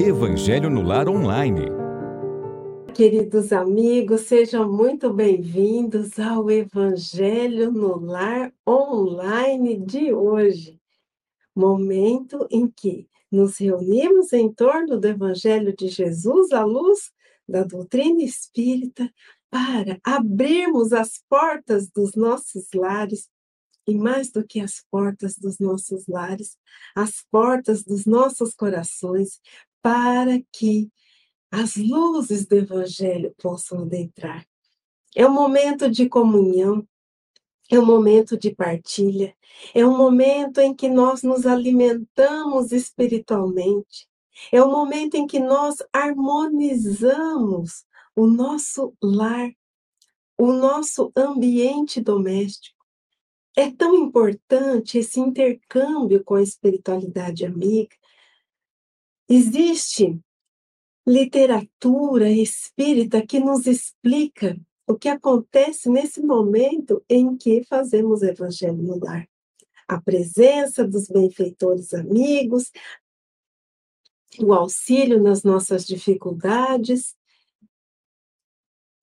Evangelho no Lar Online. Queridos amigos, sejam muito bem-vindos ao Evangelho no Lar Online de hoje. Momento em que nos reunimos em torno do Evangelho de Jesus à luz da doutrina espírita para abrirmos as portas dos nossos lares e mais do que as portas dos nossos lares, as portas dos nossos corações, para que as luzes do Evangelho possam adentrar. É um momento de comunhão, é um momento de partilha, é um momento em que nós nos alimentamos espiritualmente, é um momento em que nós harmonizamos o nosso lar, o nosso ambiente doméstico. É tão importante esse intercâmbio com a espiritualidade amiga. Existe literatura espírita que nos explica o que acontece nesse momento em que fazemos o evangelho no lar. A presença dos benfeitores amigos, o auxílio nas nossas dificuldades,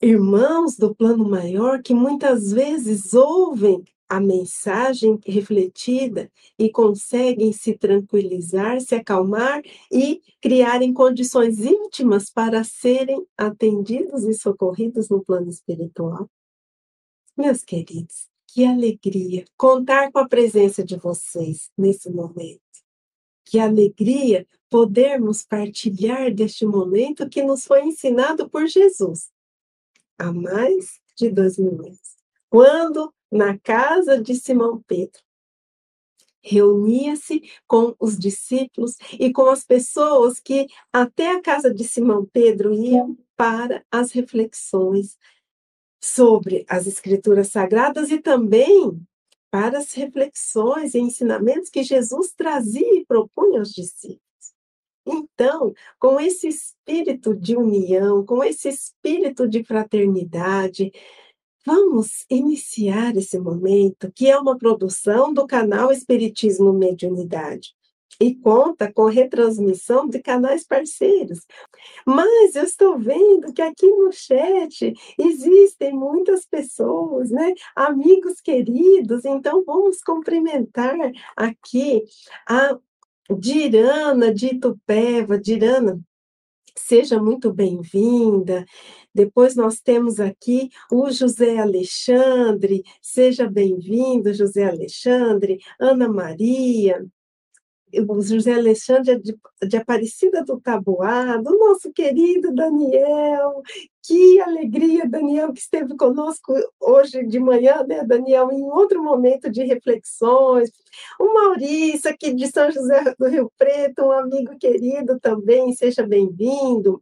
irmãos do plano maior que muitas vezes ouvem a mensagem refletida e conseguem se tranquilizar, se acalmar e criarem condições íntimas para serem atendidos e socorridos no plano espiritual. Meus queridos, que alegria contar com a presença de vocês nesse momento. Que alegria podermos partilhar deste momento que nos foi ensinado por Jesus há mais de dois mil anos. Quando na casa de Simão Pedro. Reunia-se com os discípulos e com as pessoas que até a casa de Simão Pedro iam para as reflexões sobre as escrituras sagradas e também para as reflexões e ensinamentos que Jesus trazia e propunha aos discípulos. Então, com esse espírito de união, com esse espírito de fraternidade, Vamos iniciar esse momento, que é uma produção do canal Espiritismo Mediunidade e conta com retransmissão de canais parceiros. Mas eu estou vendo que aqui no chat existem muitas pessoas, né? Amigos queridos, então vamos cumprimentar aqui a Dirana de Itupeva. Dirana, seja muito bem-vinda. Depois nós temos aqui o José Alexandre, seja bem-vindo, José Alexandre, Ana Maria, José Alexandre de, de Aparecida do Taboado, nosso querido Daniel, que alegria, Daniel, que esteve conosco hoje de manhã, né, Daniel, em outro momento de reflexões. O Maurício, aqui de São José do Rio Preto, um amigo querido também, seja bem-vindo.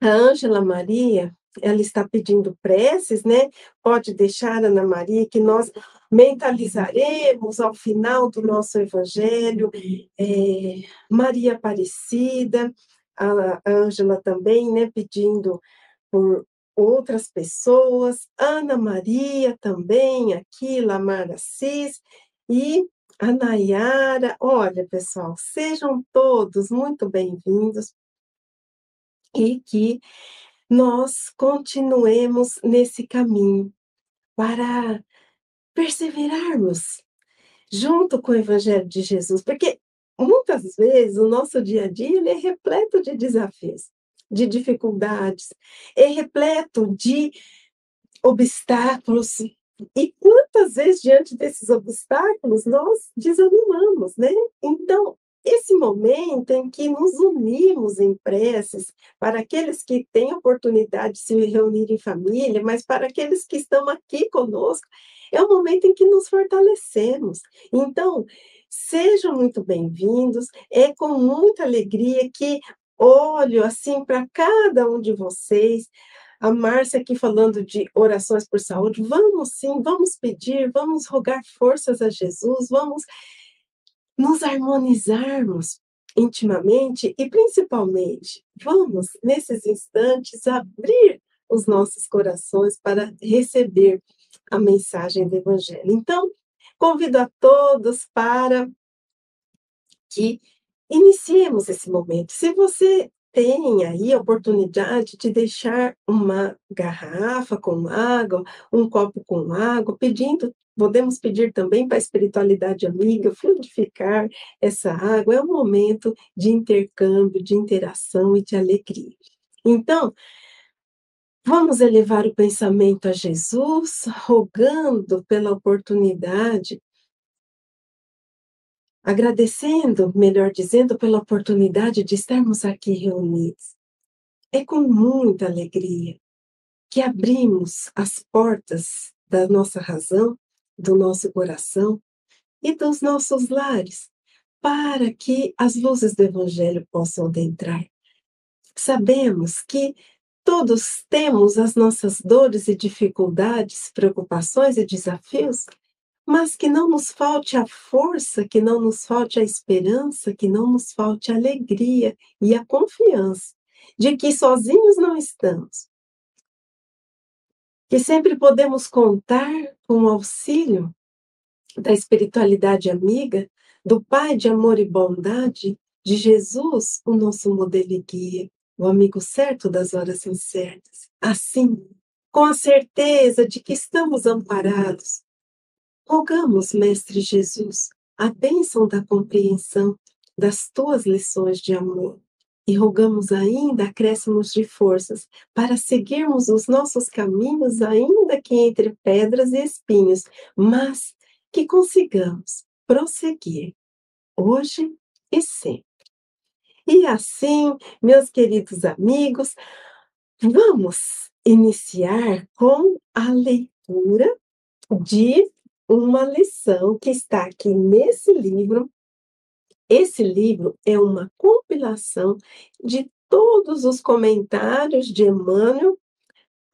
A Ângela Maria, ela está pedindo preces, né? Pode deixar, Ana Maria, que nós mentalizaremos ao final do nosso evangelho. É, Maria Aparecida, a Ângela também, né? Pedindo por outras pessoas. Ana Maria também, aqui, Lamar Assis. E a Nayara. Olha, pessoal, sejam todos muito bem-vindos e que nós continuemos nesse caminho para perseverarmos junto com o Evangelho de Jesus, porque muitas vezes o nosso dia a dia ele é repleto de desafios, de dificuldades, é repleto de obstáculos. E quantas vezes, diante desses obstáculos, nós desanimamos, né? Então, esse momento em que nos unimos em preces, para aqueles que têm oportunidade de se reunir em família, mas para aqueles que estão aqui conosco, é o momento em que nos fortalecemos. Então, sejam muito bem-vindos, é com muita alegria que olho assim para cada um de vocês. A Márcia aqui falando de orações por saúde. Vamos sim, vamos pedir, vamos rogar forças a Jesus, vamos nos harmonizarmos intimamente e principalmente vamos nesses instantes abrir os nossos corações para receber a mensagem do evangelho. Então, convido a todos para que iniciemos esse momento. Se você tem aí a oportunidade de deixar uma garrafa com água, um copo com água, pedindo, podemos pedir também para a espiritualidade amiga fluidificar essa água. É um momento de intercâmbio, de interação e de alegria. Então, vamos elevar o pensamento a Jesus, rogando pela oportunidade agradecendo, melhor dizendo, pela oportunidade de estarmos aqui reunidos. É com muita alegria que abrimos as portas da nossa razão, do nosso coração e dos nossos lares, para que as luzes do Evangelho possam adentrar. Sabemos que todos temos as nossas dores e dificuldades, preocupações e desafios, mas que não nos falte a força, que não nos falte a esperança, que não nos falte a alegria e a confiança de que sozinhos não estamos. Que sempre podemos contar com o auxílio da espiritualidade amiga, do Pai de amor e bondade, de Jesus, o nosso modelo e guia, o amigo certo das horas incertas. Assim, com a certeza de que estamos amparados, Rogamos, Mestre Jesus, a bênção da compreensão das tuas lições de amor. E rogamos ainda acréscimos de forças para seguirmos os nossos caminhos, ainda que entre pedras e espinhos, mas que consigamos prosseguir hoje e sempre. E assim, meus queridos amigos, vamos iniciar com a leitura de uma lição que está aqui nesse livro. Esse livro é uma compilação de todos os comentários de Emmanuel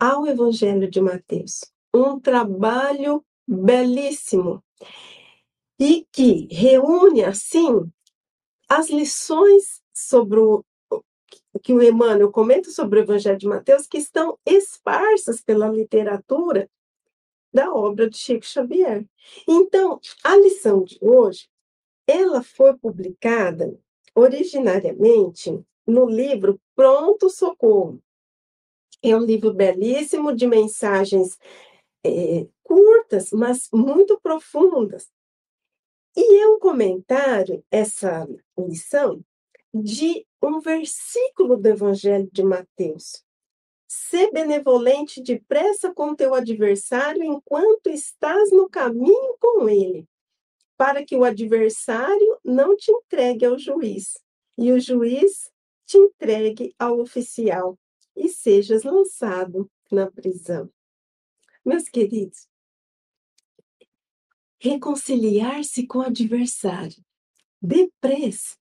ao Evangelho de Mateus. Um trabalho belíssimo e que reúne, assim, as lições sobre o que o Emmanuel comenta sobre o Evangelho de Mateus, que estão esparsas pela literatura da obra de Chico Xavier. Então, a lição de hoje, ela foi publicada originariamente no livro Pronto Socorro. É um livro belíssimo de mensagens é, curtas, mas muito profundas. E é um comentário, essa lição, de um versículo do Evangelho de Mateus, Ser benevolente depressa com teu adversário enquanto estás no caminho com ele, para que o adversário não te entregue ao juiz, e o juiz te entregue ao oficial, e sejas lançado na prisão. Meus queridos, reconciliar-se com o adversário, depressa.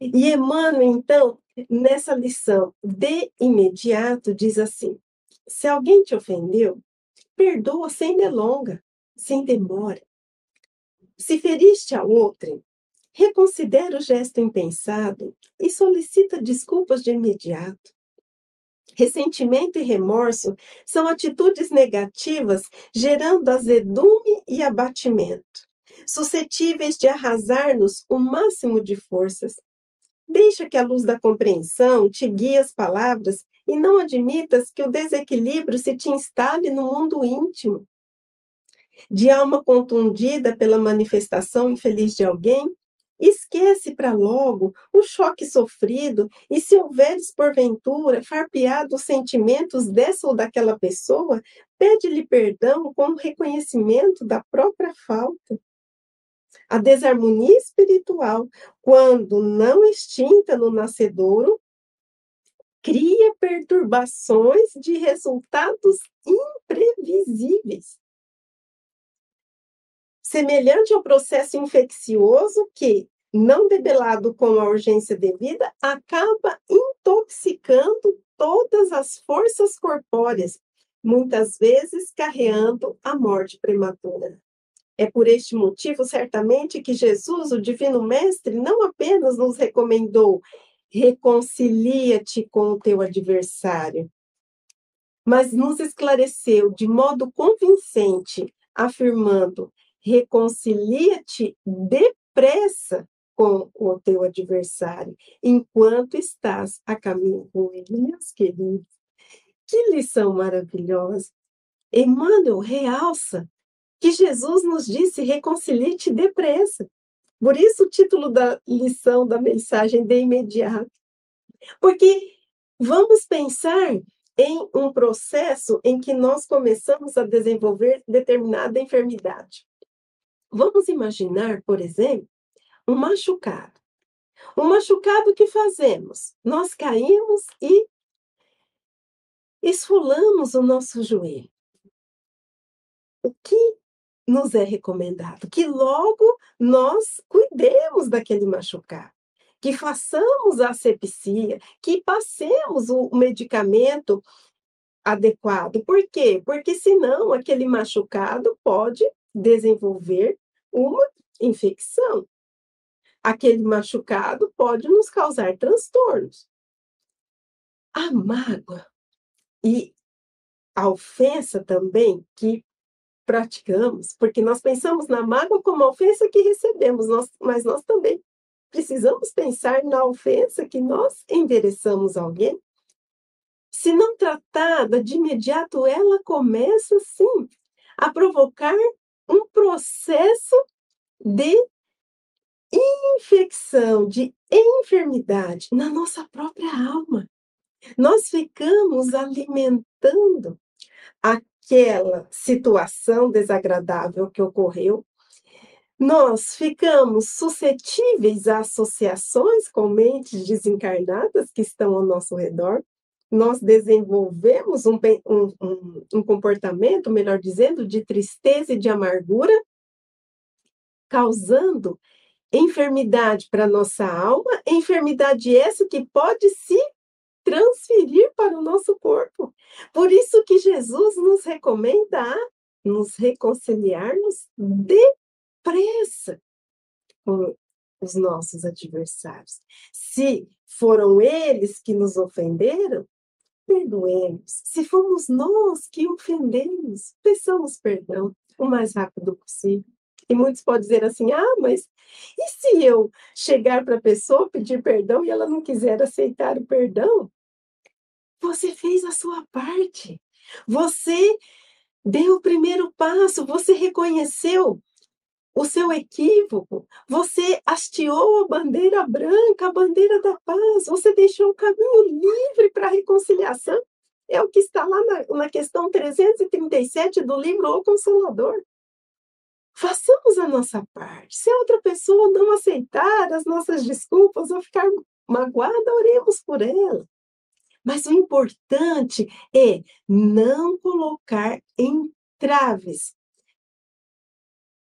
E Emmanuel, então, nessa lição de imediato, diz assim: se alguém te ofendeu, perdoa sem delonga, sem demora. Se feriste a outrem, reconsidera o gesto impensado e solicita desculpas de imediato. Ressentimento e remorso são atitudes negativas, gerando azedume e abatimento, suscetíveis de arrasar-nos o máximo de forças, Deixa que a luz da compreensão te guie as palavras e não admitas que o desequilíbrio se te instale no mundo íntimo. De alma contundida pela manifestação infeliz de alguém, esquece para logo o choque sofrido e, se houveres, porventura, farpeado os sentimentos dessa ou daquela pessoa, pede-lhe perdão com o reconhecimento da própria falta. A desarmonia espiritual, quando não extinta no nascedouro, cria perturbações de resultados imprevisíveis. Semelhante ao processo infeccioso que, não debelado com a urgência devida, acaba intoxicando todas as forças corpóreas, muitas vezes carreando a morte prematura. É por este motivo, certamente, que Jesus, o Divino Mestre, não apenas nos recomendou reconcilia-te com o teu adversário, mas nos esclareceu de modo convincente, afirmando: reconcilia-te depressa com o teu adversário enquanto estás a caminho com ele. Meus queridos, que lição maravilhosa! Emmanuel realça que Jesus nos disse: reconcilie-te depressa. Por isso, o título da lição, da mensagem, de imediato. Porque vamos pensar em um processo em que nós começamos a desenvolver determinada enfermidade. Vamos imaginar, por exemplo, um machucado. Um machucado que fazemos? Nós caímos e esfolamos o nosso joelho. O que nos é recomendado? Que logo nós cuidemos daquele machucado, que façamos a asepsia, que passemos o medicamento adequado. Por quê? Porque senão aquele machucado pode desenvolver uma infecção. Aquele machucado pode nos causar transtornos. A mágoa e a ofensa também que praticamos, porque nós pensamos na mágoa como a ofensa que recebemos, nós, mas nós também precisamos pensar na ofensa que nós endereçamos a alguém. Se não tratada de imediato, ela começa sim a provocar um processo de infecção, de enfermidade na nossa própria alma. Nós ficamos alimentando aquela situação desagradável que ocorreu. Nós ficamos suscetíveis a associações com mentes desencarnadas que estão ao nosso redor. Nós desenvolvemos um, um, um, um comportamento, melhor dizendo, de tristeza e de amargura, causando enfermidade para nossa alma, enfermidade essa que pode se transferir para o nosso corpo. Por isso que Jesus nos recomenda a nos reconciliarmos depressa com os nossos adversários. Se foram eles que nos ofenderam, perdoemos. Se fomos nós que ofendemos, peçamos perdão o mais rápido possível. E muitos podem dizer assim: ah, mas e se eu chegar para a pessoa pedir perdão e ela não quiser aceitar o perdão? Sua parte. Você deu o primeiro passo, você reconheceu o seu equívoco, você hasteou a bandeira branca, a bandeira da paz, você deixou o caminho livre para a reconciliação. É o que está lá na, na questão 337 do livro O Consolador. Façamos a nossa parte. Se a outra pessoa não aceitar as nossas desculpas ou ficar magoada, oremos por ela. Mas o importante é não colocar entraves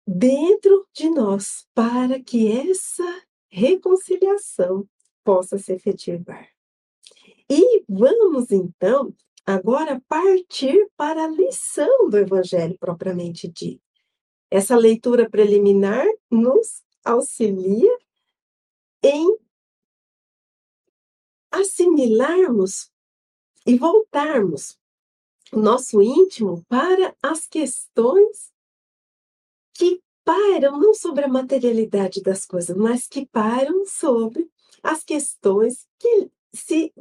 dentro de nós para que essa reconciliação possa se efetivar. E vamos então agora partir para a lição do evangelho propriamente dito. Essa leitura preliminar nos auxilia em assimilarmos e voltarmos o nosso íntimo para as questões que pairam não sobre a materialidade das coisas, mas que pairam sobre as questões que se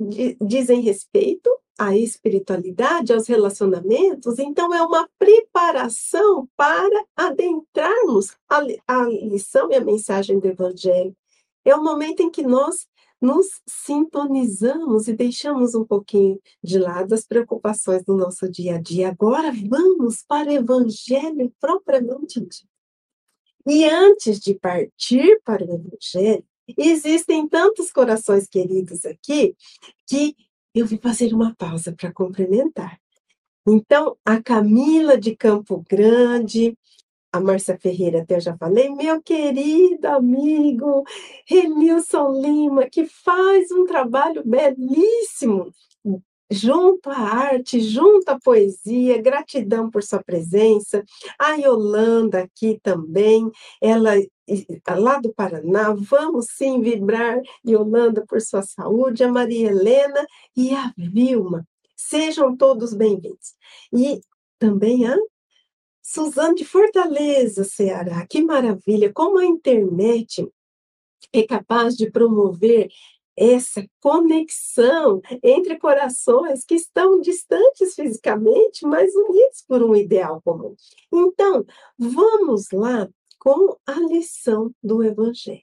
dizem respeito à espiritualidade, aos relacionamentos, então é uma preparação para adentrarmos a, a lição e a mensagem do Evangelho. É o momento em que nós nos sintonizamos e deixamos um pouquinho de lado as preocupações do nosso dia a dia. Agora vamos para o Evangelho propriamente dito. E antes de partir para o Evangelho, existem tantos corações queridos aqui que eu vim fazer uma pausa para cumprimentar. Então, a Camila de Campo Grande, a Márcia Ferreira, até eu já falei, meu querido amigo Renilson Lima, que faz um trabalho belíssimo junto à arte, junto à poesia, gratidão por sua presença. A Yolanda aqui também, ela lá do Paraná, vamos sim vibrar, Yolanda, por sua saúde, a Maria Helena e a Vilma. Sejam todos bem-vindos. E também a Suzane de Fortaleza, Ceará, que maravilha! Como a internet é capaz de promover essa conexão entre corações que estão distantes fisicamente, mas unidos por um ideal comum. Então, vamos lá com a lição do Evangelho.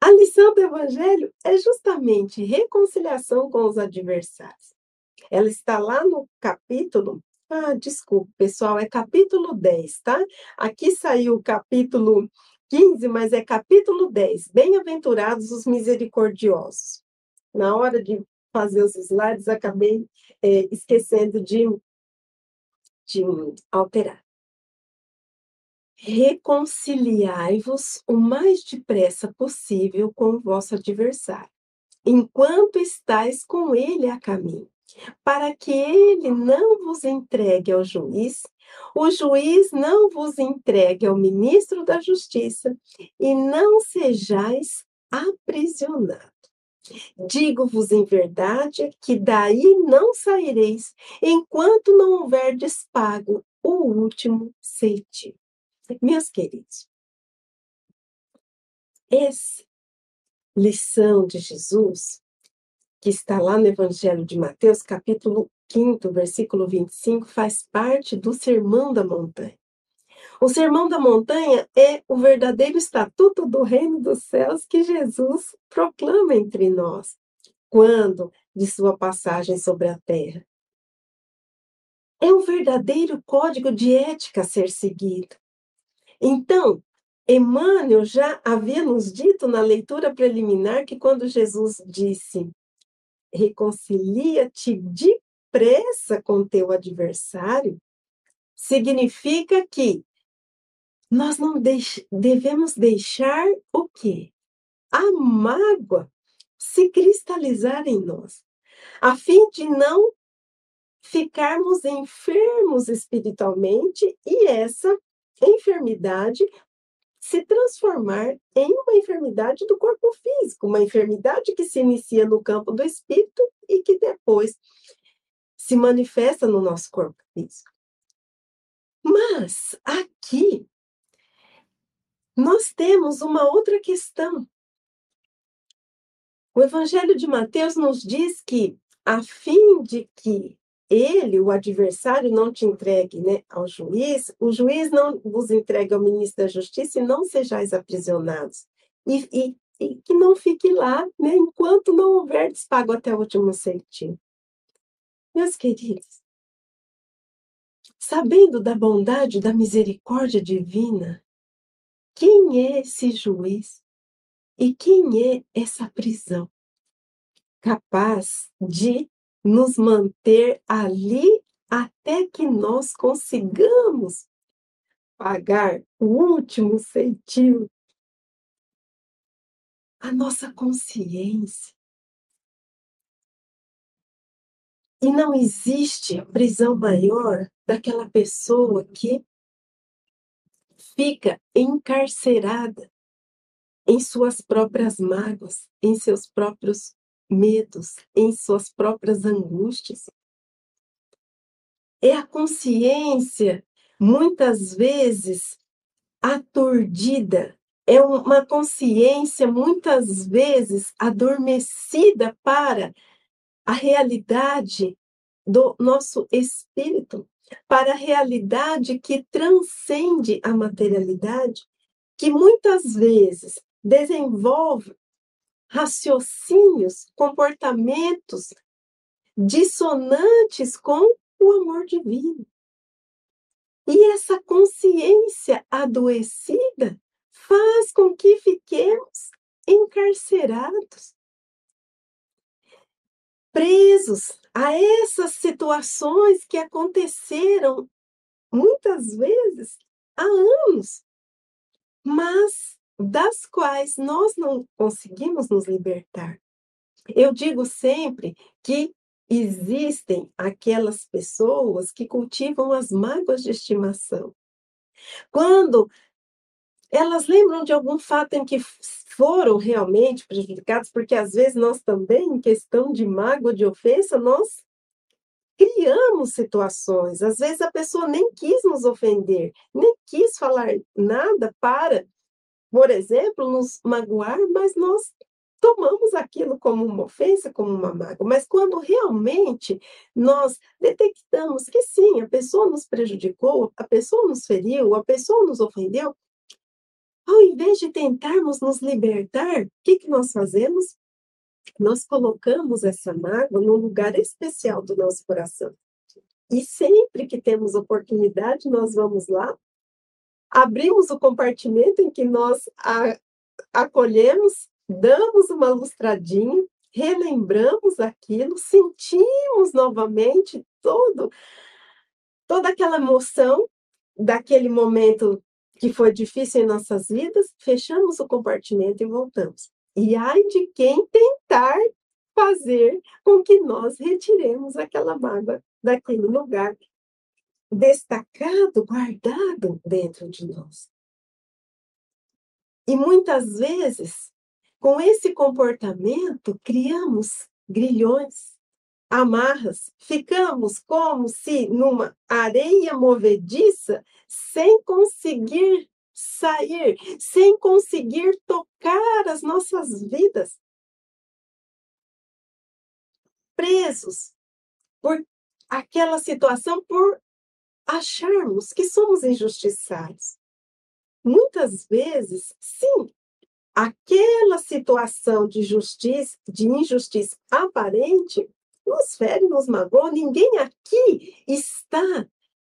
A lição do Evangelho é justamente reconciliação com os adversários. Ela está lá no capítulo. Ah, desculpa, pessoal, é capítulo 10, tá? Aqui saiu o capítulo 15, mas é capítulo 10. Bem-aventurados os misericordiosos. Na hora de fazer os slides, acabei é, esquecendo de, de alterar. Reconciliai-vos o mais depressa possível com o vosso adversário, enquanto estáis com ele a caminho, para que ele não vos entregue ao juiz o juiz não vos entregue ao ministro da Justiça e não sejais aprisionados. Digo-vos em verdade que daí não saireis enquanto não houverdes pago o último ceitil. Meus queridos, essa lição de Jesus, que está lá no Evangelho de Mateus, capítulo 5, versículo 25, faz parte do Sermão da Montanha. O Sermão da Montanha é o verdadeiro estatuto do reino dos céus que Jesus proclama entre nós, quando de sua passagem sobre a terra. É um verdadeiro código de ética a ser seguido. Então, Emmanuel já havia nos dito na leitura preliminar que quando Jesus disse reconcilia-te de pressa com teu adversário, significa que nós não deix devemos deixar o quê? A mágoa se cristalizar em nós, a fim de não ficarmos enfermos espiritualmente e essa enfermidade se transformar em uma enfermidade do corpo físico, uma enfermidade que se inicia no campo do espírito e que depois se manifesta no nosso corpo físico. Mas aqui nós temos uma outra questão. O Evangelho de Mateus nos diz que, a fim de que ele, o adversário, não te entregue né, ao juiz, o juiz não vos entregue ao ministro da Justiça e não sejais aprisionados. E, e, e que não fique lá né, enquanto não houver despago até o último centimo. Meus queridos, sabendo da bondade, da misericórdia divina, quem é esse juiz e quem é essa prisão capaz de nos manter ali até que nós consigamos pagar o último centil? A nossa consciência E não existe prisão maior daquela pessoa que fica encarcerada em suas próprias mágoas, em seus próprios medos, em suas próprias angústias. É a consciência, muitas vezes, aturdida, é uma consciência, muitas vezes, adormecida para a realidade do nosso espírito para a realidade que transcende a materialidade, que muitas vezes desenvolve raciocínios, comportamentos dissonantes com o amor divino. E essa consciência adoecida faz com que fiquemos encarcerados presos a essas situações que aconteceram muitas vezes há anos, mas das quais nós não conseguimos nos libertar. Eu digo sempre que existem aquelas pessoas que cultivam as mágoas de estimação. Quando elas lembram de algum fato em que foram realmente prejudicados, porque às vezes nós também, em questão de mágoa, de ofensa, nós criamos situações. Às vezes a pessoa nem quis nos ofender, nem quis falar nada para por exemplo, nos magoar, mas nós tomamos aquilo como uma ofensa, como uma mágoa. Mas quando realmente nós detectamos que sim, a pessoa nos prejudicou, a pessoa nos feriu, a pessoa nos ofendeu, ao invés de tentarmos nos libertar, o que, que nós fazemos? Nós colocamos essa mágoa num lugar especial do nosso coração. E sempre que temos oportunidade, nós vamos lá, abrimos o compartimento em que nós a, acolhemos damos uma lustradinha, relembramos aquilo, sentimos novamente todo, toda aquela emoção daquele momento que foi difícil em nossas vidas, fechamos o compartimento e voltamos. E ai de quem tentar fazer com que nós retiremos aquela mágoa daquele lugar destacado, guardado dentro de nós. E muitas vezes com esse comportamento, criamos grilhões, amarras, ficamos como se numa areia movediça, sem conseguir sair, sem conseguir tocar as nossas vidas. Presos por aquela situação, por acharmos que somos injustiçados. Muitas vezes, sim, aquela situação de justiça, de injustiça aparente, nos fere, nos magoa. Ninguém aqui está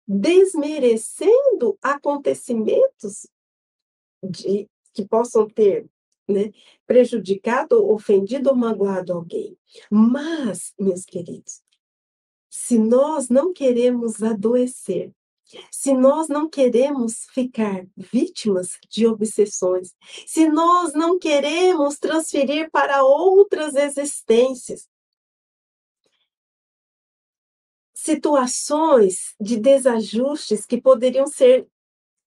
desmerecendo acontecimentos de, que possam ter né, prejudicado, ofendido ou magoado alguém. Mas, meus queridos, se nós não queremos adoecer, se nós não queremos ficar vítimas de obsessões, se nós não queremos transferir para outras existências situações de desajustes que poderiam ser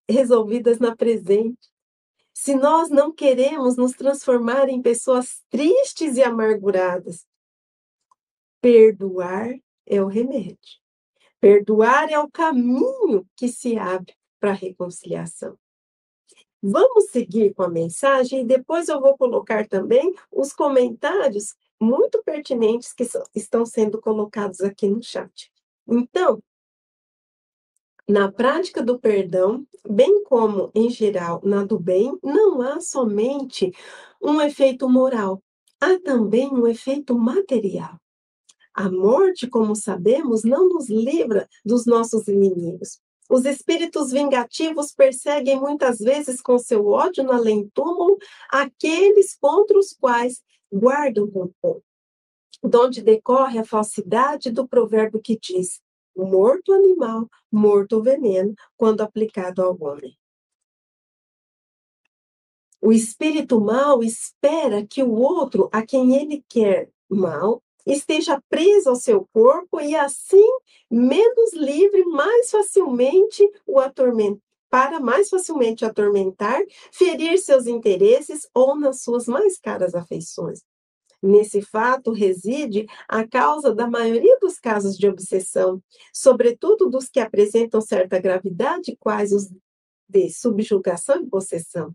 resolvidas na presente, se nós não queremos nos transformar em pessoas tristes e amarguradas, perdoar é o remédio. Perdoar é o caminho que se abre para a reconciliação. Vamos seguir com a mensagem e depois eu vou colocar também os comentários muito pertinentes que estão sendo colocados aqui no chat. Então, na prática do perdão, bem como em geral na do bem, não há somente um efeito moral, há também um efeito material. A morte, como sabemos, não nos livra dos nossos inimigos. Os espíritos vingativos perseguem muitas vezes com seu ódio no além-túmulo aqueles contra os quais guardam rancor. Donde decorre a falsidade do provérbio que diz: morto animal, morto veneno, quando aplicado ao homem. O espírito mal espera que o outro, a quem ele quer mal, esteja preso ao seu corpo e assim menos livre, mais facilmente o atormentar, para mais facilmente atormentar, ferir seus interesses ou nas suas mais caras afeições. Nesse fato reside a causa da maioria dos casos de obsessão, sobretudo dos que apresentam certa gravidade, quais os de subjugação e possessão.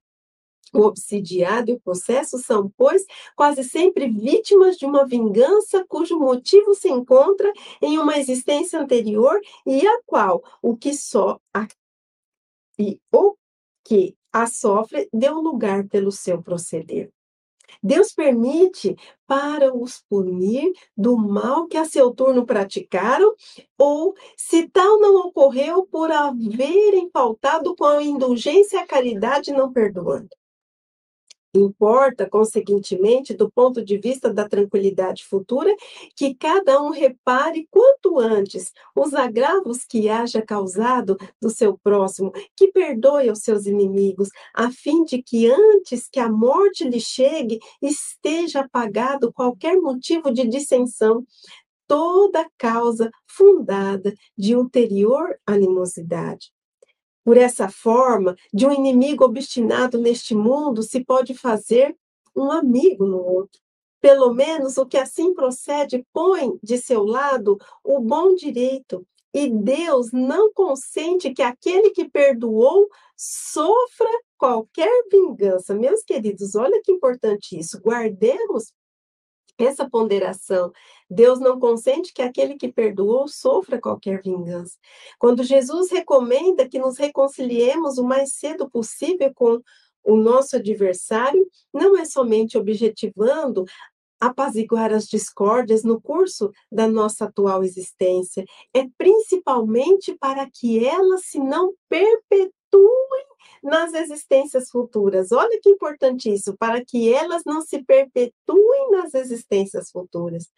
O obsidiado e o processo são, pois, quase sempre vítimas de uma vingança cujo motivo se encontra em uma existência anterior e a qual o que só a, e o que a sofre deu lugar pelo seu proceder. Deus permite para os punir do mal que a seu turno praticaram, ou se tal não ocorreu por haverem faltado com a indulgência e a caridade não perdoando. Importa, conseguintemente, do ponto de vista da tranquilidade futura, que cada um repare quanto antes os agravos que haja causado do seu próximo, que perdoe aos seus inimigos, a fim de que antes que a morte lhe chegue, esteja apagado qualquer motivo de dissensão, toda causa fundada de ulterior animosidade. Por essa forma, de um inimigo obstinado neste mundo se pode fazer um amigo no outro. Pelo menos o que assim procede põe de seu lado o bom direito E Deus não consente que aquele que perdoou sofra qualquer vingança. Meus queridos, olha que importante isso. Guardemos essa ponderação. Deus não consente que aquele que perdoou sofra qualquer vingança. Quando Jesus recomenda que nos reconciliemos o mais cedo possível com o nosso adversário, não é somente objetivando apaziguar as discórdias no curso da nossa atual existência, é principalmente para que elas se não perpetuem nas existências futuras. Olha que importante isso, para que elas não se perpetuem nas existências futuras.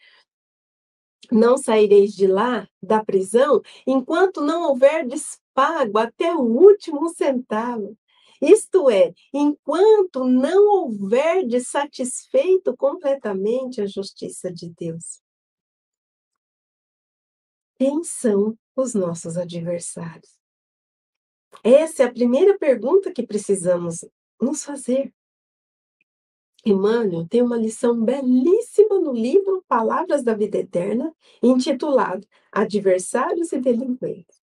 Não saireis de lá, da prisão, enquanto não houver despago até o último centavo. Isto é, enquanto não houver satisfeito completamente a justiça de Deus. Quem são os nossos adversários? Essa é a primeira pergunta que precisamos nos fazer. Emmanuel tem uma lição belíssima no livro Palavras da Vida Eterna, intitulado Adversários e Delinquentes.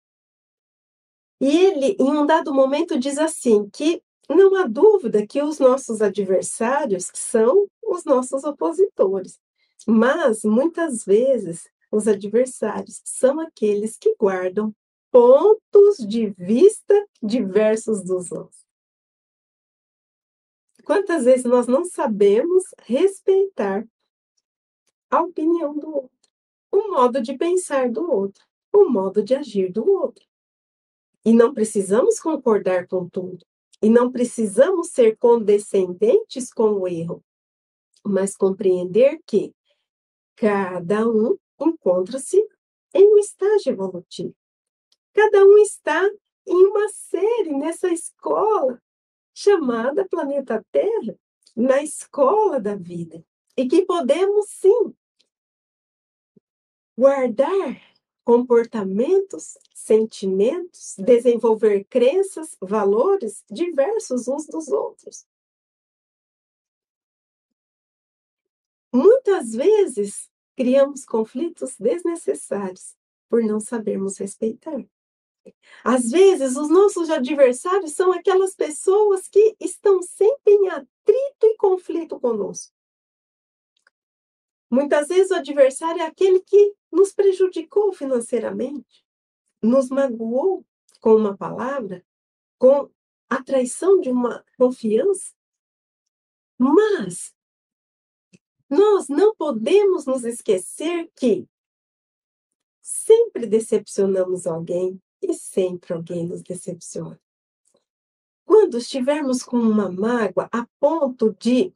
E ele, em um dado momento, diz assim: que não há dúvida que os nossos adversários são os nossos opositores, mas muitas vezes os adversários são aqueles que guardam pontos de vista diversos dos outros. Quantas vezes nós não sabemos respeitar a opinião do outro, o modo de pensar do outro, o modo de agir do outro. E não precisamos concordar com tudo. E não precisamos ser condescendentes com o erro, mas compreender que cada um encontra-se em um estágio evolutivo. Cada um está em uma série nessa escola chamada Planeta Terra, na escola da vida. E que podemos sim guardar comportamentos, sentimentos, desenvolver crenças, valores diversos uns dos outros. Muitas vezes criamos conflitos desnecessários por não sabermos respeitar. Às vezes, os nossos adversários são aquelas pessoas que estão sempre em atrito e conflito conosco. Muitas vezes o adversário é aquele que nos prejudicou financeiramente, nos magoou com uma palavra, com a traição de uma confiança. Mas nós não podemos nos esquecer que sempre decepcionamos alguém e sempre alguém nos decepciona. Quando estivermos com uma mágoa a ponto de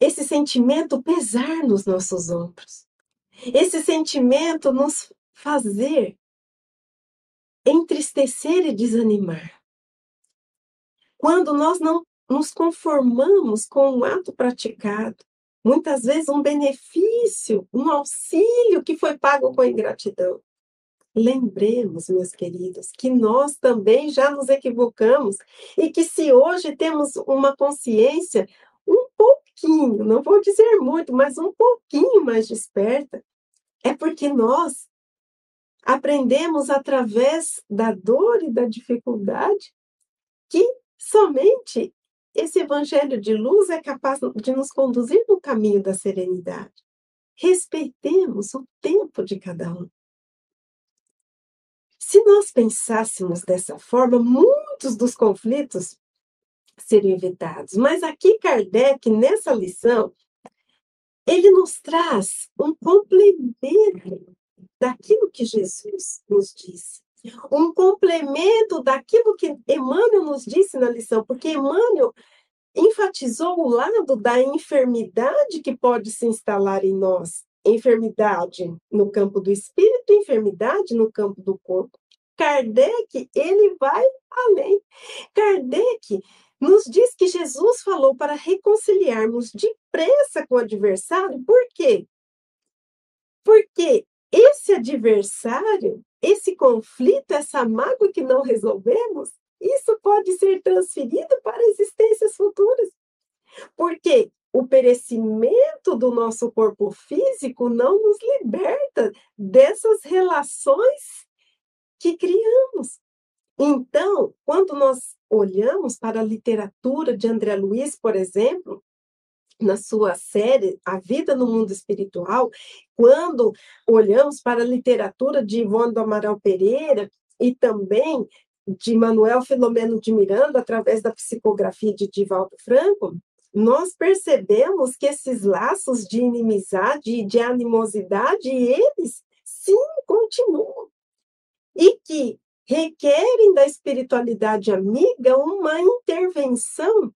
esse sentimento pesar nos nossos ombros, esse sentimento nos fazer entristecer e desanimar. Quando nós não nos conformamos com um ato praticado, muitas vezes um benefício, um auxílio que foi pago com ingratidão. Lembremos, meus queridos, que nós também já nos equivocamos e que se hoje temos uma consciência um pouquinho, não vou dizer muito, mas um pouquinho mais desperta, é porque nós aprendemos através da dor e da dificuldade que somente esse evangelho de luz é capaz de nos conduzir no caminho da serenidade. Respeitemos o tempo de cada um. Se nós pensássemos dessa forma, muitos dos conflitos seriam evitados. Mas aqui Kardec, nessa lição, ele nos traz um complemento daquilo que Jesus nos disse. Um complemento daquilo que Emmanuel nos disse na lição, porque Emmanuel enfatizou o lado da enfermidade que pode se instalar em nós. Enfermidade no campo do espírito, enfermidade no campo do corpo. Kardec, ele vai além. Kardec nos diz que Jesus falou para reconciliarmos depressa com o adversário, por quê? Porque esse adversário, esse conflito, essa mágoa que não resolvemos, isso pode ser transferido para existências futuras. Porque o perecimento do nosso corpo físico não nos liberta dessas relações que criamos. Então, quando nós olhamos para a literatura de André Luiz, por exemplo, na sua série A Vida no Mundo Espiritual, quando olhamos para a literatura de Ivone do Amaral Pereira e também de Manuel Filomeno de Miranda, através da psicografia de Divaldo Franco, nós percebemos que esses laços de inimizade e de animosidade, eles sim continuam. E que requerem da espiritualidade amiga uma intervenção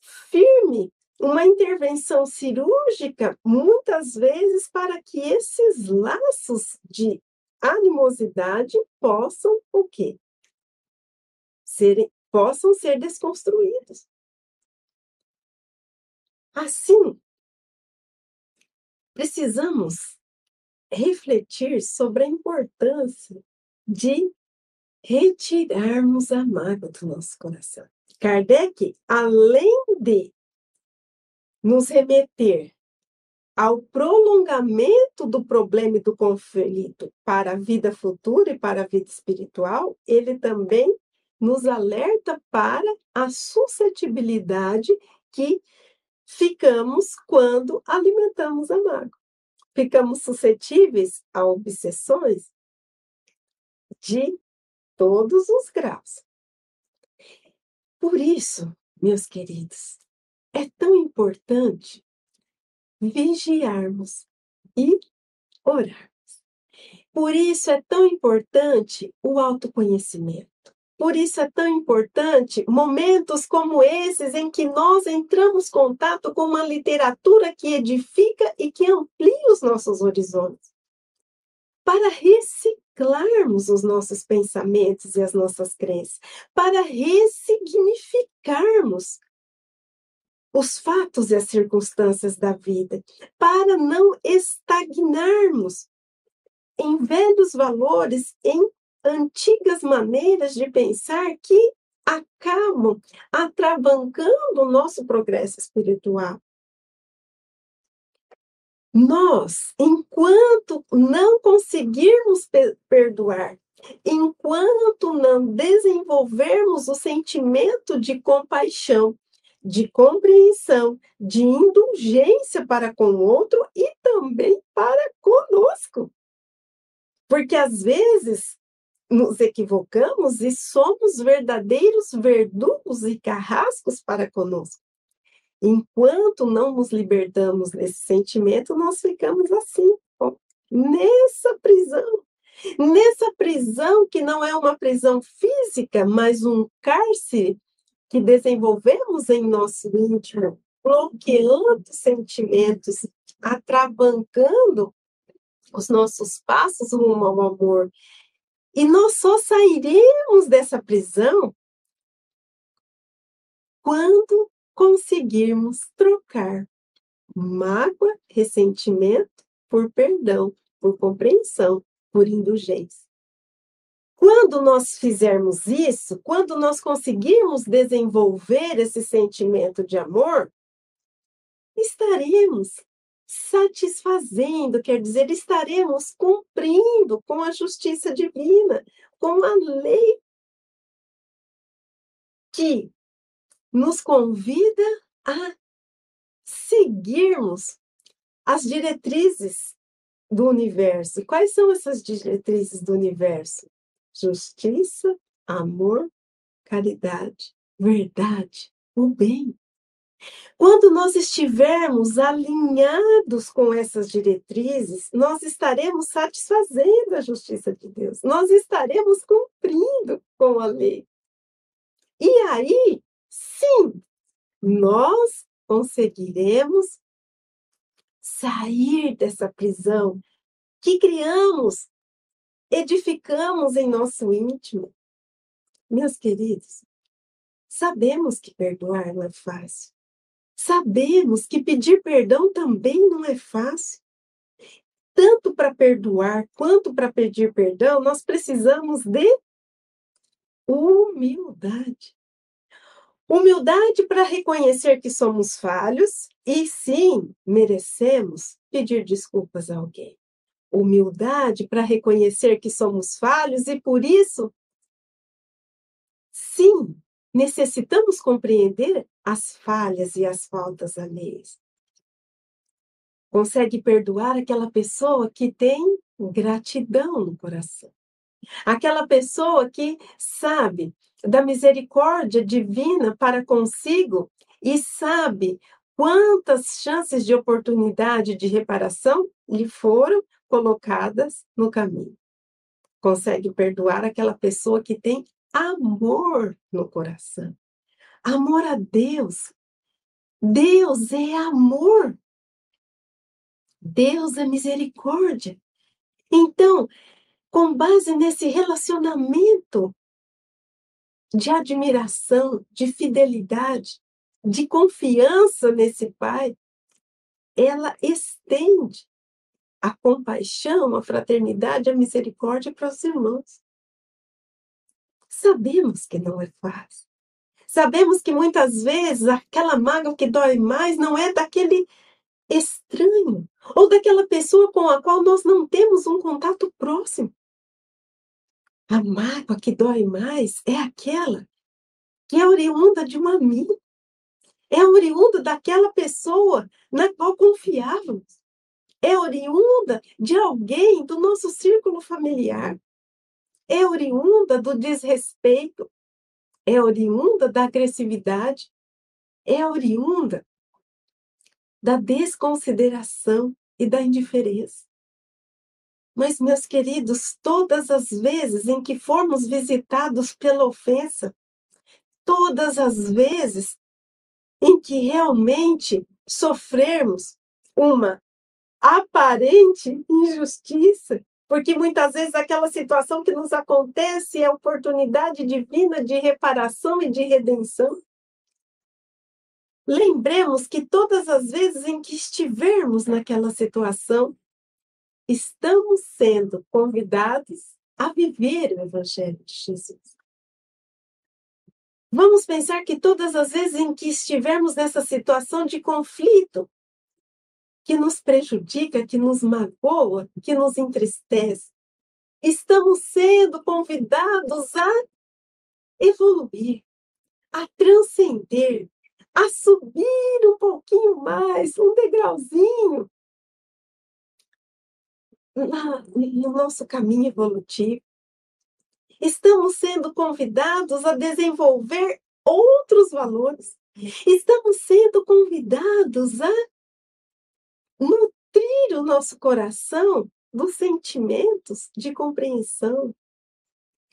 firme, uma intervenção cirúrgica, muitas vezes para que esses laços de animosidade possam o quê? Serem, possam ser desconstruídos. Assim, precisamos refletir sobre a importância de retirarmos a mágoa do nosso coração. Kardec, além de nos remeter ao prolongamento do problema e do conflito para a vida futura e para a vida espiritual, ele também nos alerta para a suscetibilidade que ficamos quando alimentamos a mágoa. Ficamos suscetíveis a obsessões de todos os graus. Por isso, meus queridos, é tão importante vigiarmos e orarmos. Por isso é tão importante o autoconhecimento. Por isso é tão importante momentos como esses em que nós entramos em contato com uma literatura que edifica e que amplia os nossos horizontes. Para reciclarmos os nossos pensamentos e as nossas crenças, para ressignificarmos os fatos e as circunstâncias da vida, para não estagnarmos em velhos valores, em antigas maneiras de pensar que acabam atravancando o nosso progresso espiritual. Nós, enquanto não conseguirmos perdoar, enquanto não desenvolvermos o sentimento de compaixão, de compreensão, de indulgência para com o outro e também para conosco. Porque às vezes nos equivocamos e somos verdadeiros verdugos e carrascos para conosco. Enquanto não nos libertamos desse sentimento, nós ficamos assim, ó, nessa prisão. Nessa prisão que não é uma prisão física, mas um cárcere que desenvolvemos em nosso íntimo, bloqueando sentimentos, atravancando os nossos passos rumo ao amor. E nós só sairemos dessa prisão quando conseguirmos trocar mágoa, ressentimento por perdão, por compreensão, por indulgência. Quando nós fizermos isso, quando nós conseguirmos desenvolver esse sentimento de amor, estaremos satisfazendo, quer dizer, estaremos cumprindo com a justiça divina, com a lei que nos convida a seguirmos as diretrizes do universo. Quais são essas diretrizes do universo? justiça, amor, caridade, verdade, o bem. Quando nós estivermos alinhados com essas diretrizes, nós estaremos satisfazendo a justiça de Deus, nós estaremos cumprindo com a lei. E aí, sim, nós conseguiremos sair dessa prisão que criamos edificamos em nosso íntimo. Meus queridos, sabemos que perdoar não é fácil. Sabemos que pedir perdão também não é fácil. Tanto para perdoar quanto para pedir perdão, nós precisamos de humildade. Humildade para reconhecer que somos falhos e sim merecemos pedir desculpas a alguém. Humildade para reconhecer que somos falhos e por isso, sim, necessitamos compreender as falhas e as faltas alheias. Consegue perdoar aquela pessoa que tem gratidão no coração. Aquela pessoa que sabe da misericórdia divina para consigo e sabe quantas chances de oportunidade de reparação lhe foram colocadas no caminho. Consegue perdoar aquela pessoa que tem amor no coração. Amor a Deus. Deus é amor. Deus é misericórdia. Então, com base nesse relacionamento de admiração, de fidelidade, de confiança nesse Pai, ela estende a compaixão, a fraternidade, a misericórdia para os irmãos. Sabemos que não é fácil. Sabemos que muitas vezes aquela mágoa que dói mais não é daquele estranho ou daquela pessoa com a qual nós não temos um contato próximo. A mágoa que dói mais é aquela que é oriunda de um amigo, é oriunda daquela pessoa na qual confiávamos, é oriunda de alguém do nosso círculo familiar, é oriunda do desrespeito, é oriunda da agressividade, é oriunda da desconsideração e da indiferença. Mas, meus queridos, todas as vezes em que formos visitados pela ofensa, todas as vezes em que realmente sofrermos uma aparente injustiça, porque muitas vezes aquela situação que nos acontece é oportunidade divina de reparação e de redenção. Lembremos que todas as vezes em que estivermos naquela situação, estamos sendo convidados a viver o Evangelho de Jesus. Vamos pensar que todas as vezes em que estivermos nessa situação de conflito, que nos prejudica, que nos magoa, que nos entristece, estamos sendo convidados a evoluir, a transcender, a subir um pouquinho mais, um degrauzinho no nosso caminho evolutivo. Estamos sendo convidados a desenvolver outros valores. Estamos sendo convidados a nutrir o nosso coração dos sentimentos de compreensão,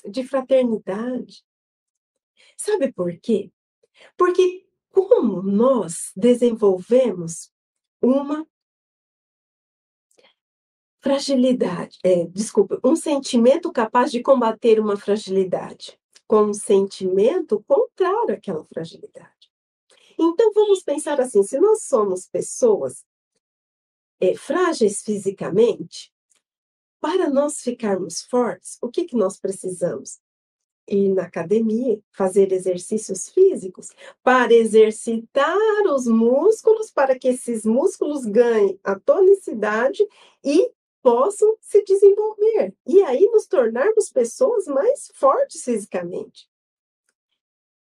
de fraternidade. Sabe por quê? Porque como nós desenvolvemos uma fragilidade, é, desculpa, um sentimento capaz de combater uma fragilidade, com um sentimento contrário àquela fragilidade. Então vamos pensar assim: se nós somos pessoas é, frágeis fisicamente, para nós ficarmos fortes, o que, que nós precisamos? ir na academia, fazer exercícios físicos, para exercitar os músculos, para que esses músculos ganhem a tonicidade e possam se desenvolver. E aí nos tornarmos pessoas mais fortes fisicamente.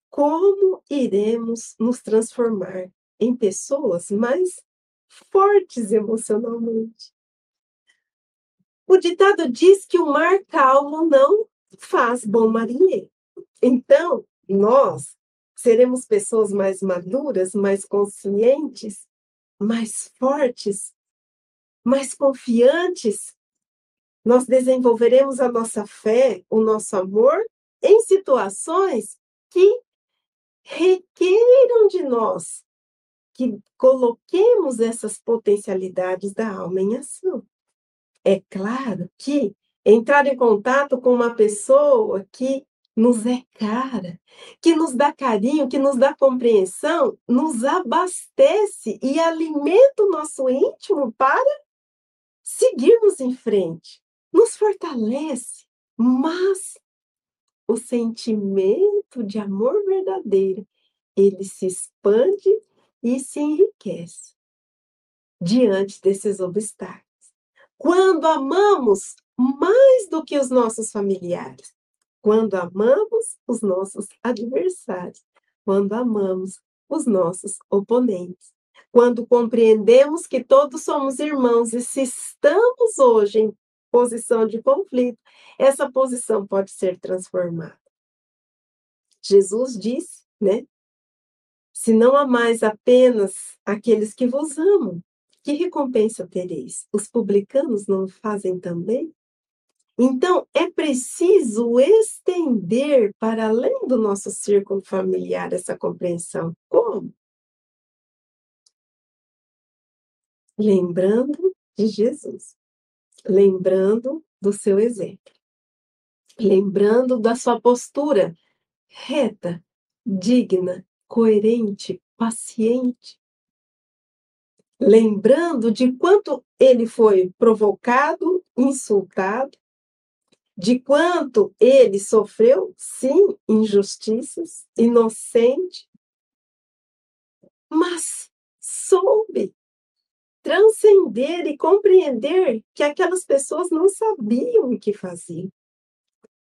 Como iremos nos transformar em pessoas mais fortes emocionalmente? O ditado diz que o mar calmo não faz bom marinheiro. Então, nós seremos pessoas mais maduras, mais conscientes, mais fortes, mais confiantes. Nós desenvolveremos a nossa fé, o nosso amor em situações que requeram de nós que coloquemos essas potencialidades da alma em ação. É claro que entrar em contato com uma pessoa que nos é cara, que nos dá carinho, que nos dá compreensão, nos abastece e alimenta o nosso íntimo para seguirmos em frente, nos fortalece, mas o sentimento de amor verdadeiro ele se expande e se enriquece diante desses obstáculos. Quando amamos mais do que os nossos familiares, quando amamos os nossos adversários, quando amamos os nossos oponentes, quando compreendemos que todos somos irmãos e se estamos hoje em posição de conflito, essa posição pode ser transformada. Jesus disse, né? Se não amais apenas aqueles que vos amam, que recompensa tereis? Os publicanos não fazem também? Então, é preciso estender para além do nosso círculo familiar essa compreensão. Como? Lembrando de Jesus, lembrando do seu exemplo, lembrando da sua postura reta, digna, coerente, paciente, lembrando de quanto ele foi provocado, insultado, de quanto ele sofreu, sim, injustiças, inocente, mas soube transcender e compreender que aquelas pessoas não sabiam o que faziam.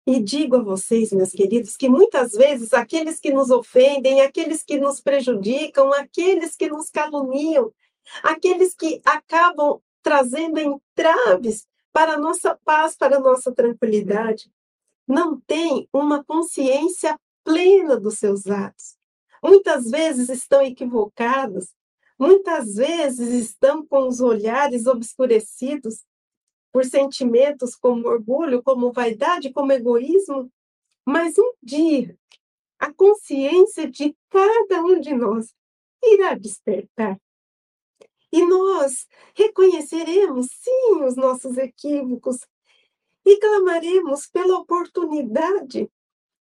E digo a vocês, meus queridos, que muitas vezes aqueles que nos ofendem, aqueles que nos prejudicam, aqueles que nos caluniam, aqueles que acabam trazendo entraves para a nossa paz, para a nossa tranquilidade, não têm uma consciência plena dos seus atos. Muitas vezes estão equivocados, muitas vezes estão com os olhares obscurecidos por sentimentos como orgulho, como vaidade, como egoísmo, mas um dia a consciência de cada um de nós irá despertar e nós reconheceremos, sim, os nossos equívocos e clamaremos pela oportunidade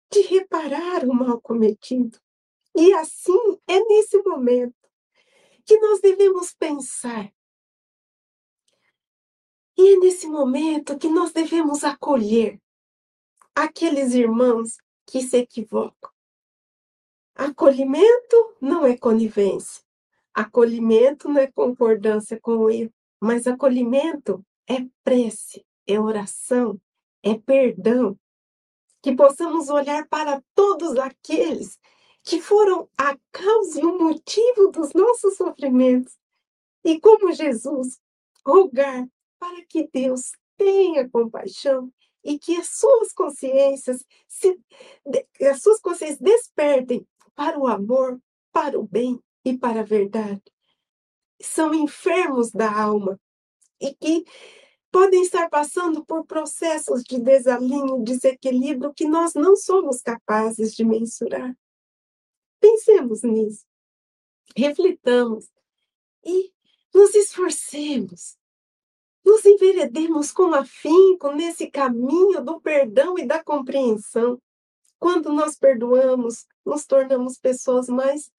de reparar o mal cometido. E assim é nesse momento que nós devemos pensar. E é nesse momento que nós devemos acolher aqueles irmãos que se equivocam. Acolhimento não é conivência. Acolhimento não é concordância com o erro, mas acolhimento é prece, é oração, é perdão. Que possamos olhar para todos aqueles que foram a causa e o motivo dos nossos sofrimentos. E como Jesus, rogar para que Deus tenha compaixão e que as suas consciências se, as suas consciências despertem para o amor, para o bem e para a verdade. São enfermos da alma e que podem estar passando por processos de desalinho, desequilíbrio que nós não somos capazes de mensurar. Pensemos nisso, reflitamos e nos esforcemos, nos enveredemos com afinco nesse caminho do perdão e da compreensão. Quando nós perdoamos, nos tornamos pessoas mais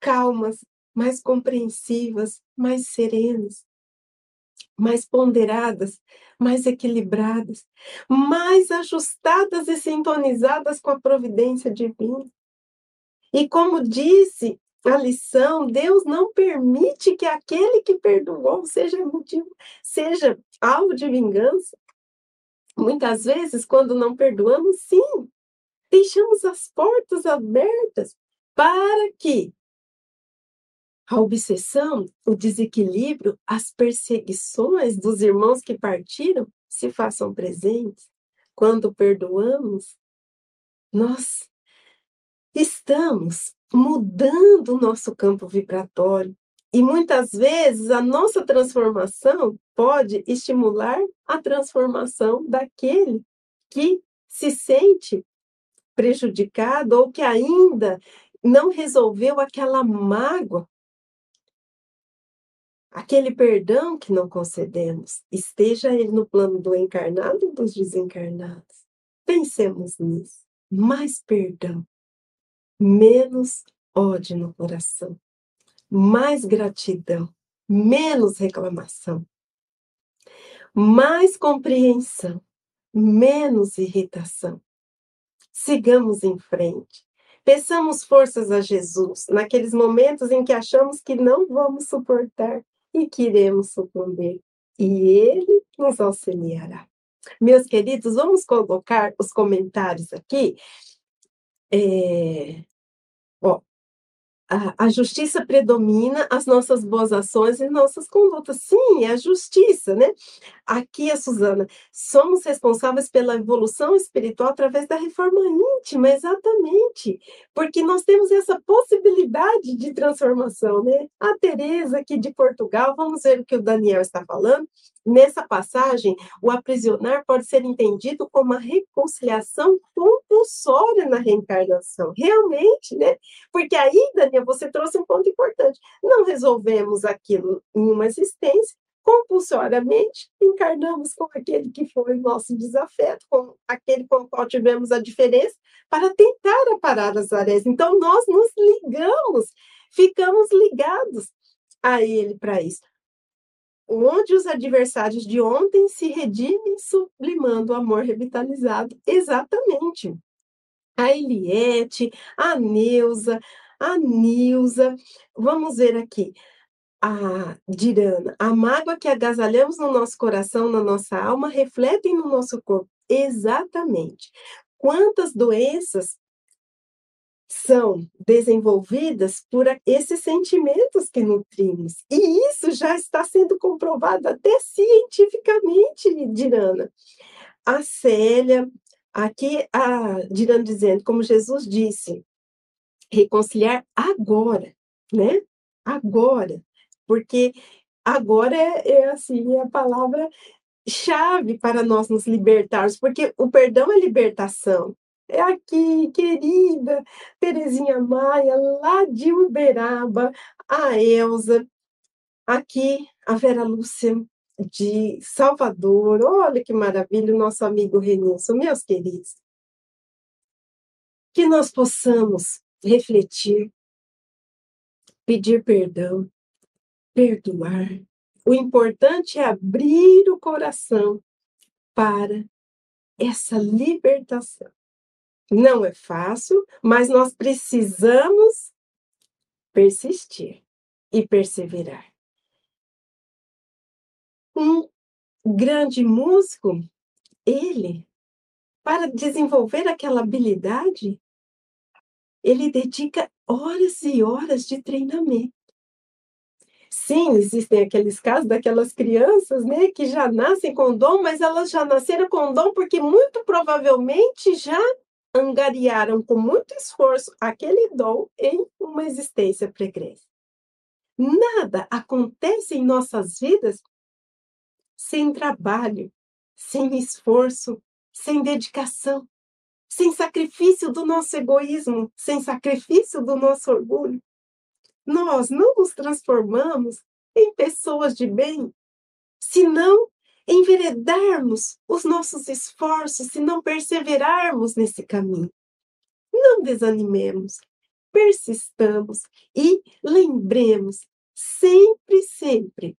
calmas, mais compreensivas, mais serenas, mais ponderadas, mais equilibradas, mais ajustadas e sintonizadas com a providência divina. E como disse a lição, Deus não permite que aquele que perdoou seja motivo, seja alvo de vingança. Muitas vezes, quando não perdoamos, sim, deixamos as portas abertas para que a obsessão, o desequilíbrio, as perseguições dos irmãos que partiram se façam presentes. Quando perdoamos, nós estamos mudando o nosso campo vibratório. E muitas vezes a nossa transformação pode estimular a transformação daquele que se sente prejudicado ou que ainda não resolveu aquela mágoa aquele perdão que não concedemos, esteja ele no plano do encarnado ou dos desencarnados. Pensemos nisso. Mais perdão, menos ódio no coração, mais gratidão, menos reclamação, mais compreensão, menos irritação. Sigamos em frente, Peçamos forças a Jesus naqueles momentos em que achamos que não vamos suportar e que iremos sucumbir. E Ele nos auxiliará. Meus queridos, vamos colocar os comentários aqui. É... Ó, a, a, justiça predomina as nossas boas ações e nossas condutas. Sim, é a justiça, né? Aqui a Suzana, somos responsáveis pela evolução espiritual através da reforma íntima, exatamente, porque nós temos essa possibilidade de transformação, né? A Teresa aqui de Portugal, vamos ver o que o Daniel está falando. Nessa passagem, o aprisionar pode ser entendido como uma reconciliação compulsória na reencarnação. Realmente, né? Porque aí, Daniel, você trouxe um ponto importante. Não resolvemos aquilo em uma existência, compulsoriamente encarnamos com aquele que foi o nosso desafeto, com aquele com o qual tivemos a diferença, para tentar aparar as areias. Então, nós nos ligamos, ficamos ligados a ele para isso onde os adversários de ontem se redimem sublimando o amor revitalizado. Exatamente. A Eliette, a Neuza, a Nilza, vamos ver aqui, a Dirana, a mágoa que agasalhamos no nosso coração, na nossa alma, refletem no nosso corpo. Exatamente. Quantas doenças são desenvolvidas por esses sentimentos que nutrimos. E isso já está sendo comprovado até cientificamente, Dirana. A Célia, aqui a Dirana dizendo, como Jesus disse, reconciliar agora, né? Agora, porque agora é, é assim, é a palavra chave para nós nos libertarmos, porque o perdão é libertação, é aqui, querida Terezinha Maia, lá de Uberaba, a Elza, aqui a Vera Lúcia de Salvador. Olha que maravilha, o nosso amigo Renilson, meus queridos. Que nós possamos refletir, pedir perdão, perdoar. O importante é abrir o coração para essa libertação. Não é fácil, mas nós precisamos persistir e perseverar. Um grande músico, ele, para desenvolver aquela habilidade, ele dedica horas e horas de treinamento. Sim, existem aqueles casos daquelas crianças, né, que já nascem com dom, mas elas já nasceram com dom porque muito provavelmente já angariaram com muito esforço aquele dom em uma existência pregressa. Nada acontece em nossas vidas sem trabalho, sem esforço, sem dedicação, sem sacrifício do nosso egoísmo, sem sacrifício do nosso orgulho. Nós não nos transformamos em pessoas de bem se não enveredarmos os nossos esforços, se não perseverarmos nesse caminho. Não desanimemos, persistamos e lembremos sempre, sempre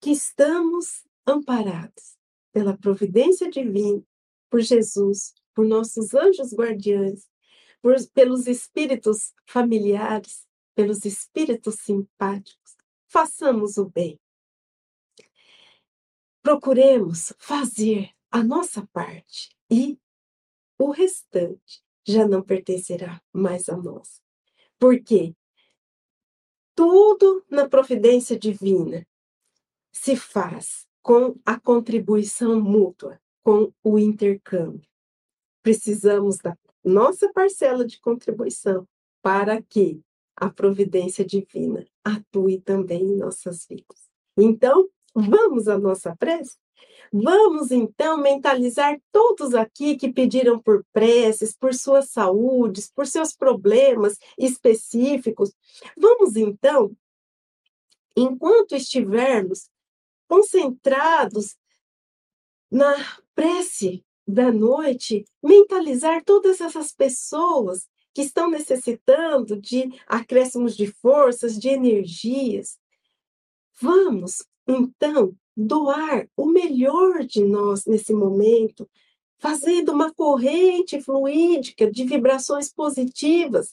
que estamos amparados pela providência divina, por Jesus, por nossos anjos guardiães, por, pelos espíritos familiares, pelos espíritos simpáticos. Façamos o bem procuremos fazer a nossa parte e o restante já não pertencerá mais a nós. Porque tudo na providência divina se faz com a contribuição mútua, com o intercâmbio. Precisamos da nossa parcela de contribuição para que a providência divina atue também em nossas vidas. Então, Vamos à nossa prece? Vamos então mentalizar todos aqui que pediram por preces, por suas saúdes, por seus problemas específicos. Vamos então, enquanto estivermos concentrados na prece da noite, mentalizar todas essas pessoas que estão necessitando de acréscimos de forças, de energias. Vamos então, doar o melhor de nós nesse momento, fazendo uma corrente fluídica de vibrações positivas,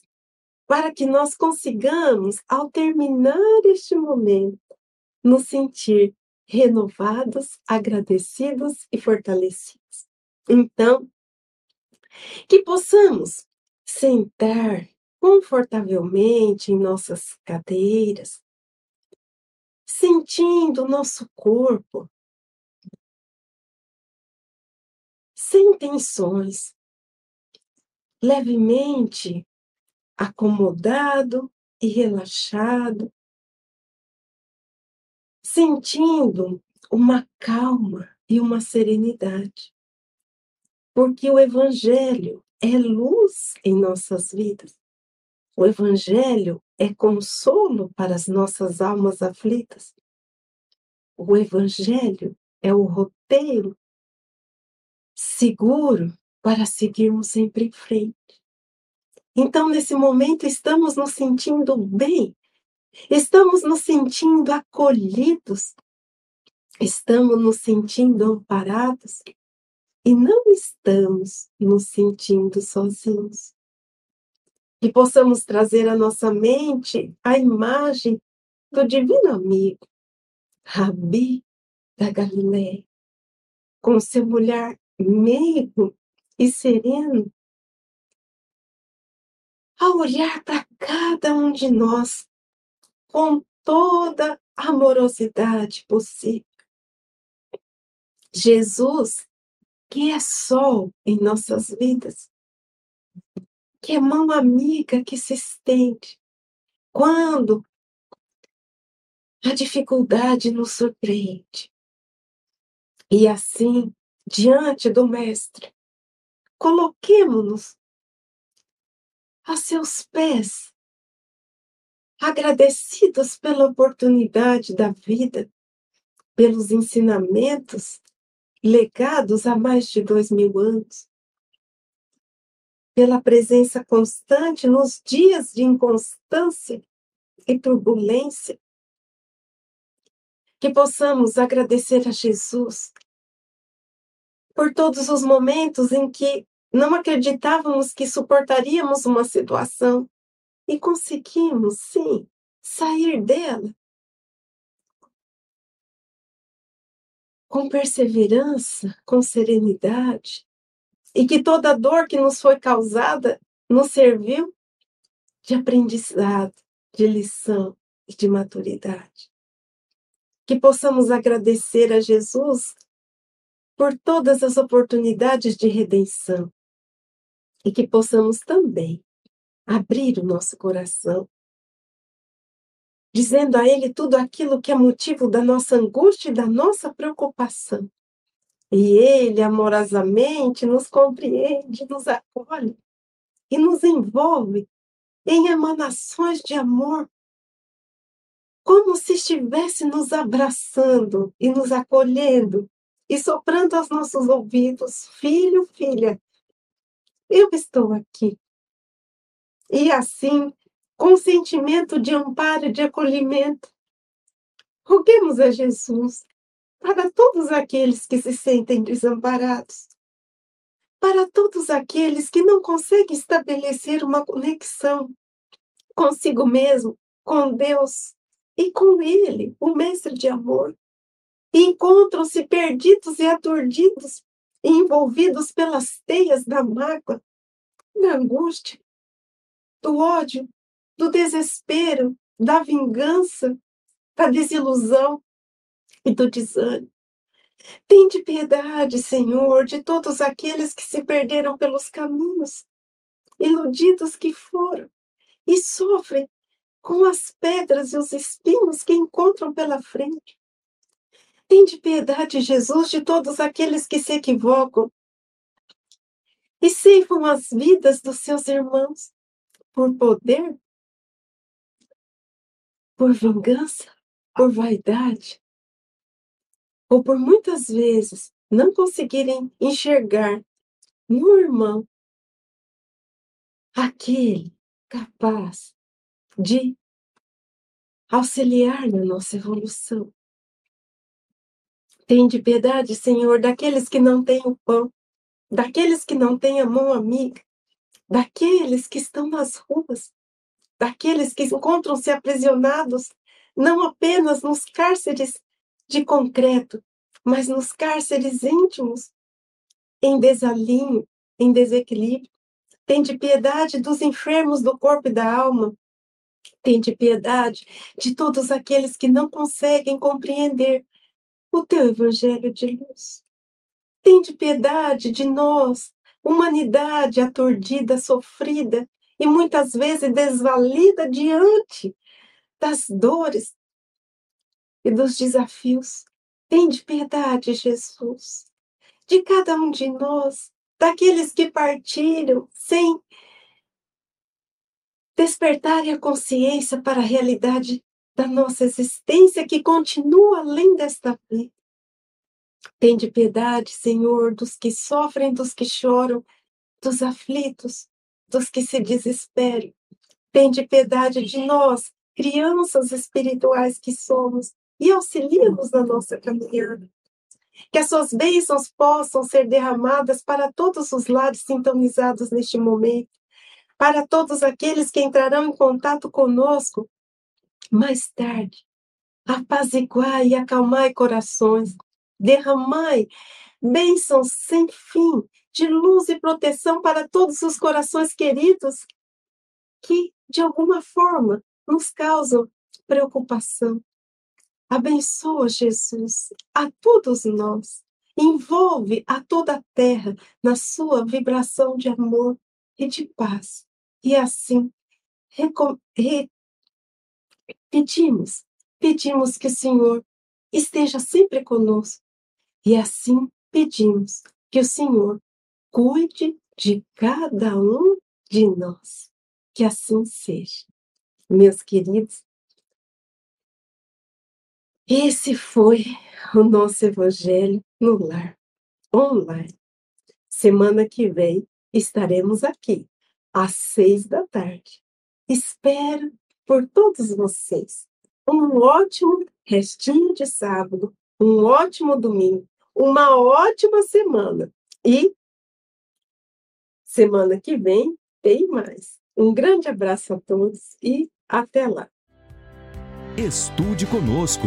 para que nós consigamos, ao terminar este momento, nos sentir renovados, agradecidos e fortalecidos. Então, que possamos sentar confortavelmente em nossas cadeiras, sentindo o nosso corpo, sem tensões, levemente acomodado e relaxado, sentindo uma calma e uma serenidade. Porque o Evangelho é luz em nossas vidas. O Evangelho é consolo para as nossas almas aflitas. O Evangelho é o roteiro seguro para seguirmos sempre em frente. Então, nesse momento, estamos nos sentindo bem, estamos nos sentindo acolhidos, estamos nos sentindo amparados e não estamos nos sentindo sozinhos que possamos trazer à nossa mente a imagem do divino amigo, Rabi da Galileia, com seu olhar meigo e sereno, a olhar para cada um de nós com toda a amorosidade possível. Jesus, que é sol em nossas vidas, que é mão amiga que se estende. Quando a dificuldade nos surpreende. E assim, diante do Mestre, coloquemos-nos a seus pés, agradecidos pela oportunidade da vida, pelos ensinamentos legados há mais de dois mil anos pela presença constante nos dias de inconstância e turbulência. Que possamos agradecer a Jesus por todos os momentos em que não acreditávamos que suportaríamos uma situação e conseguimos, sim, sair dela. Com perseverança, com serenidade, e que toda dor que nos foi causada nos serviu de aprendizado, de lição e de maturidade. Que possamos agradecer a Jesus por todas as oportunidades de redenção e que possamos também abrir o nosso coração, dizendo a Ele tudo aquilo que é motivo da nossa angústia e da nossa preocupação e Ele amorosamente nos compreende, nos acolhe e nos envolve em emanações de amor, como se estivesse nos abraçando e nos acolhendo e soprando aos nossos ouvidos: Filho, filha, eu estou aqui. E assim, com sentimento de amparo e de acolhimento, roguemos a Jesus para todos aqueles que se sentem desamparados, para todos aqueles que não conseguem estabelecer uma conexão consigo mesmo, com Deus e com Ele, o Mestre de amor, encontram-se perdidos e aturdidos, envolvidos pelas teias da mágoa, da angústia, do ódio, do desespero, da vingança, da desilusão, e do desânimo. Tende piedade, Senhor, de todos aqueles que se perderam pelos caminhos, iludidos que foram, e sofrem com as pedras e os espinhos que encontram pela frente. Tende piedade, Jesus, de todos aqueles que se equivocam e ceifam as vidas dos seus irmãos por poder, por vingança, por vaidade, ou por muitas vezes não conseguirem enxergar no irmão aquele capaz de auxiliar na nossa evolução. Tem de piedade, Senhor, daqueles que não têm o pão daqueles que não têm a mão amiga, daqueles que estão nas ruas, daqueles que encontram-se aprisionados não apenas nos cárceres de concreto, mas nos cárceres íntimos, em desalinho, em desequilíbrio. Tem de piedade dos enfermos do corpo e da alma. Tem de piedade de todos aqueles que não conseguem compreender o teu evangelho de luz. Tem de piedade de nós, humanidade aturdida, sofrida e muitas vezes desvalida diante das dores e dos desafios. Tem de piedade, Jesus, de cada um de nós, daqueles que partiram sem despertarem a consciência para a realidade da nossa existência que continua além desta vida. Tem de piedade, Senhor, dos que sofrem, dos que choram, dos aflitos, dos que se desesperam. Tem de piedade de nós, crianças espirituais que somos, e auxilia-nos na nossa caminhada. Que as suas bênçãos possam ser derramadas para todos os lares sintonizados neste momento, para todos aqueles que entrarão em contato conosco mais tarde. Apaziguai e acalmai corações, derramai bênçãos sem fim de luz e proteção para todos os corações queridos que, de alguma forma, nos causam preocupação. Abençoa, Jesus, a todos nós. Envolve a toda a terra na sua vibração de amor e de paz. E assim, pedimos, pedimos que o Senhor esteja sempre conosco. E assim pedimos que o Senhor cuide de cada um de nós. Que assim seja. Meus queridos, esse foi o nosso Evangelho no Lar Online. Semana que vem estaremos aqui, às seis da tarde. Espero por todos vocês um ótimo restinho de sábado, um ótimo domingo, uma ótima semana. E semana que vem tem mais. Um grande abraço a todos e até lá. Estude conosco.